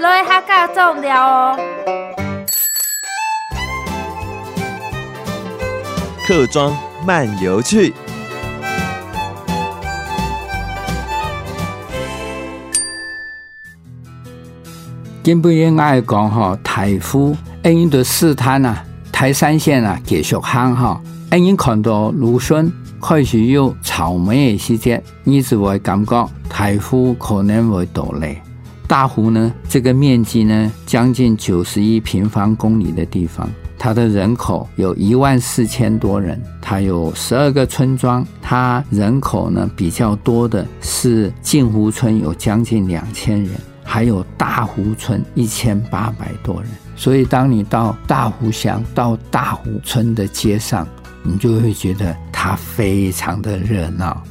来客家种料哦。客庄漫游去。今不应爱讲吼，台风因的试探啊，台山县啊继续旱哈，因看到芦笋开始有草莓的时节，你就会感觉台风可能会到来。大湖呢，这个面积呢将近九十一平方公里的地方，它的人口有一万四千多人，它有十二个村庄，它人口呢比较多的是镜湖村，有将近两千人。还有大湖村一千八百多人，所以当你到大湖乡、到大湖村的街上，你就会觉得它非常的热闹。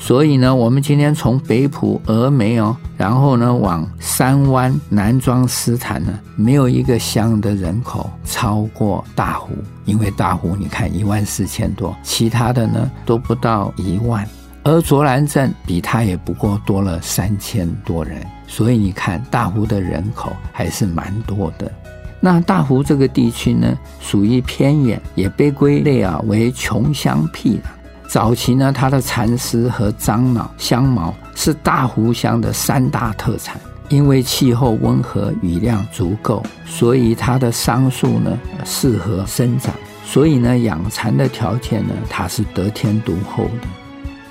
所以呢，我们今天从北埔、峨眉哦，然后呢往三湾、南庄、斯坦呢，没有一个乡的人口超过大湖，因为大湖你看一万四千多，其他的呢都不到一万。而卓兰镇比它也不过多了三千多人，所以你看大湖的人口还是蛮多的。那大湖这个地区呢，属于偏远，也被归类啊为穷乡僻壤。早期呢，它的蚕丝和樟脑、香茅是大湖乡的三大特产。因为气候温和，雨量足够，所以它的桑树呢适合生长。所以呢，养蚕的条件呢，它是得天独厚的。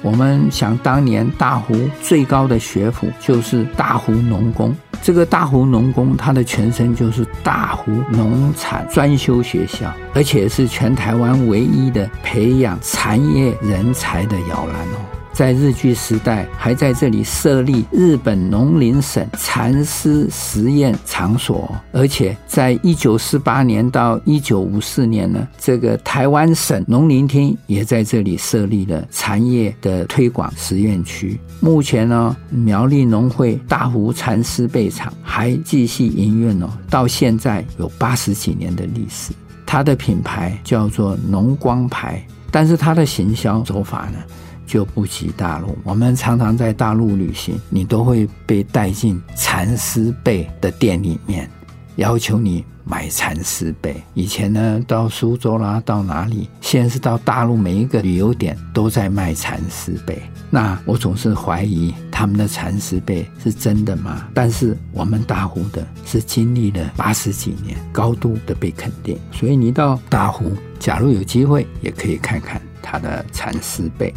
我们想当年大湖最高的学府就是大湖农工，这个大湖农工它的前身就是大湖农产专修学校，而且是全台湾唯一的培养产业人才的摇篮哦。在日据时代，还在这里设立日本农林省蚕丝实验场所，而且在一九四八年到一九五四年呢，这个台湾省农林厅也在这里设立了产业的推广实验区。目前呢，苗栗农会大湖蚕丝被厂还继续营运哦，到现在有八十几年的历史。它的品牌叫做农光牌，但是它的行销手法呢，就不及大陆。我们常常在大陆旅行，你都会被带进蚕丝被的店里面，要求你买蚕丝被。以前呢，到苏州啦，到哪里？现在是到大陆每一个旅游点都在卖蚕丝被。那我总是怀疑他们的蚕丝被是真的吗？但是我们大湖的是经历了八十几年，高度的被肯定。所以你到大湖，假如有机会，也可以看看它的蚕丝被。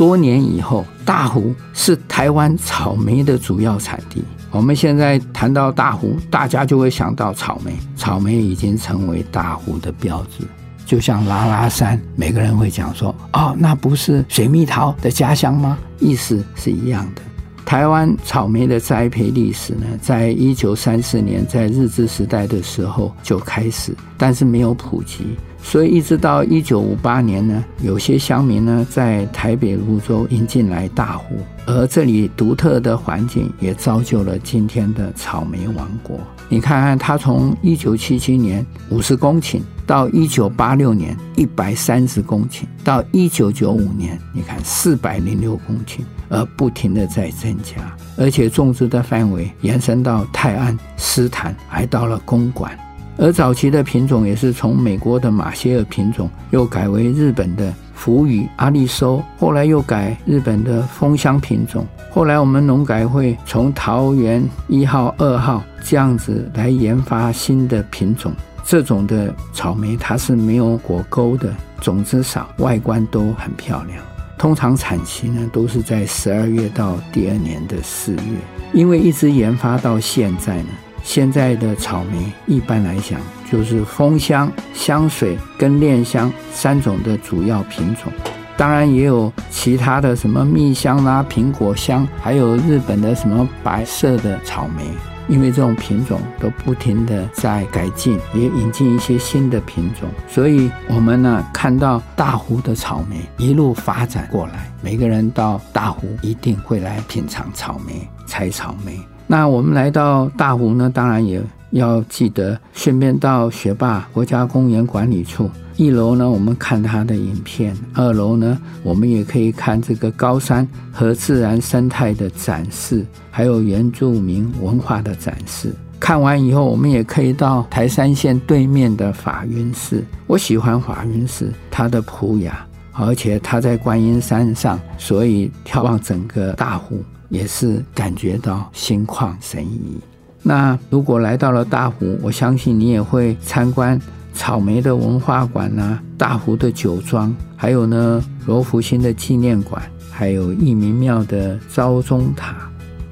多年以后，大湖是台湾草莓的主要产地。我们现在谈到大湖，大家就会想到草莓。草莓已经成为大湖的标志，就像拉拉山，每个人会讲说：“哦，那不是水蜜桃的家乡吗？”意思是一样的。台湾草莓的栽培历史呢，在一九三四年，在日治时代的时候就开始，但是没有普及。所以一直到一九五八年呢，有些乡民呢在台北芦洲引进来大湖，而这里独特的环境也造就了今天的草莓王国。你看看，它从一九七七年五十公顷，到一九八六年一百三十公顷，到一九九五年，你看四百零六公顷，而不停的在增加，而且种植的范围延伸到泰安、斯坦，还到了公馆。而早期的品种也是从美国的马歇尔品种，又改为日本的福羽阿利收，后来又改日本的丰香品种。后来我们农改会从桃园一号、二号这样子来研发新的品种。这种的草莓它是没有果沟的，种子少，外观都很漂亮。通常产期呢都是在十二月到第二年的四月，因为一直研发到现在呢。现在的草莓一般来讲就是丰香、香水跟恋香三种的主要品种，当然也有其他的什么蜜香啦、苹果香，还有日本的什么白色的草莓。因为这种品种都不停的在改进，也引进一些新的品种，所以我们呢看到大湖的草莓一路发展过来，每个人到大湖一定会来品尝草莓、采草莓。那我们来到大湖呢，当然也要记得顺便到雪霸国家公园管理处。一楼呢，我们看它的影片；二楼呢，我们也可以看这个高山和自然生态的展示，还有原住民文化的展示。看完以后，我们也可以到台三线对面的法云寺。我喜欢法云寺，它的朴雅，而且它在观音山上，所以眺望整个大湖也是感觉到心旷神怡。那如果来到了大湖，我相信你也会参观。草莓的文化馆呐、啊，大湖的酒庄，还有呢罗浮新的纪念馆，还有义民庙的昭宗塔。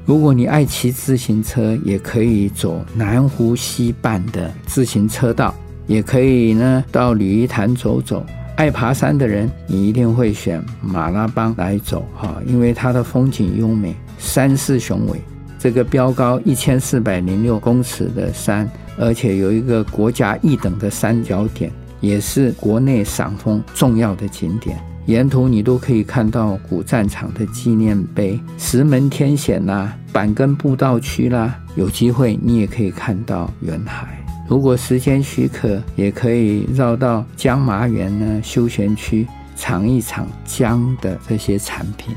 如果你爱骑自行车，也可以走南湖西半的自行车道，也可以呢到鲤鱼潭走走。爱爬山的人，你一定会选马拉邦来走哈，因为它的风景优美，山势雄伟。这个标高一千四百零六公尺的山。而且有一个国家一等的三角点，也是国内赏枫重要的景点。沿途你都可以看到古战场的纪念碑、石门天险啦、板根步道区啦。有机会你也可以看到远海。如果时间许可，也可以绕到江麻园呢休闲区，尝一尝江的这些产品。